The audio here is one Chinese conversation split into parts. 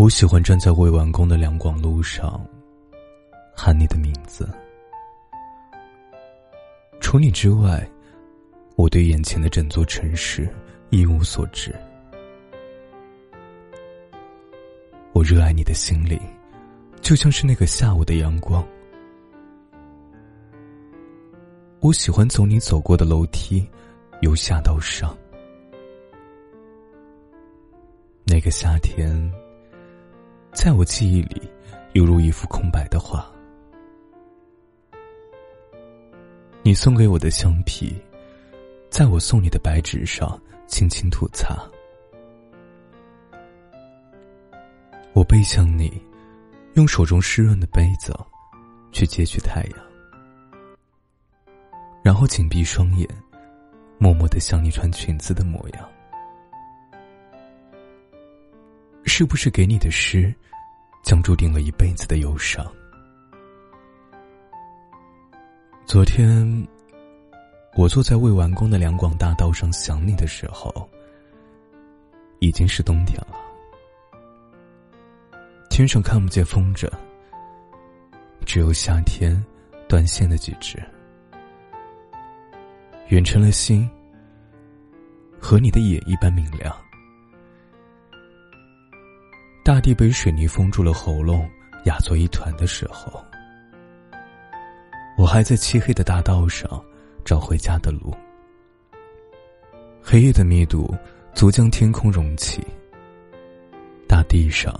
我喜欢站在未完工的两广路上，喊你的名字。除你之外，我对眼前的整座城市一无所知。我热爱你的心灵，就像是那个下午的阳光。我喜欢走你走过的楼梯，由下到上。那个夏天，在我记忆里，犹如一幅空白的画。你送给我的橡皮，在我送你的白纸上轻轻涂擦。我背向你，用手中湿润的杯子去接取太阳，然后紧闭双眼，默默的想你穿裙子的模样。是不是给你的诗，将注定了一辈子的忧伤？昨天，我坐在未完工的两广大道上想你的时候，已经是冬天了。天上看不见风筝，只有夏天断线的几只。远成了星，和你的眼一般明亮。大地被水泥封住了喉咙，哑作一团的时候，我还在漆黑的大道上找回家的路。黑夜的密度足将天空融起，大地上。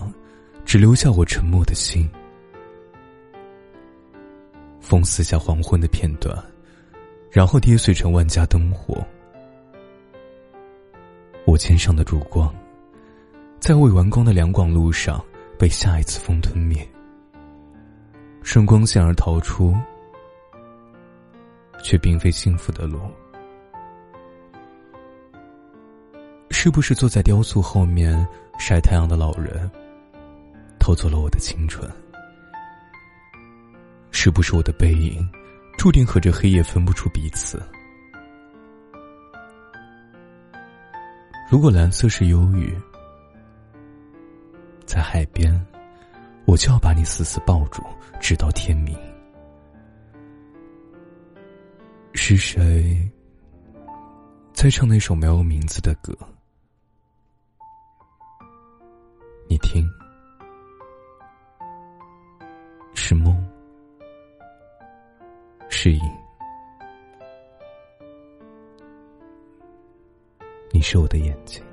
只留下我沉默的心。风撕下黄昏的片段，然后跌碎成万家灯火。我肩上的烛光，在未完工的两广路上被下一次风吞灭。顺光线而逃出，却并非幸福的路。是不是坐在雕塑后面晒太阳的老人？偷走了我的青春，是不是我的背影，注定和这黑夜分不出彼此？如果蓝色是忧郁，在海边，我就要把你死死抱住，直到天明。是谁在唱那首没有名字的歌？你听。是梦，是影。你是我的眼睛。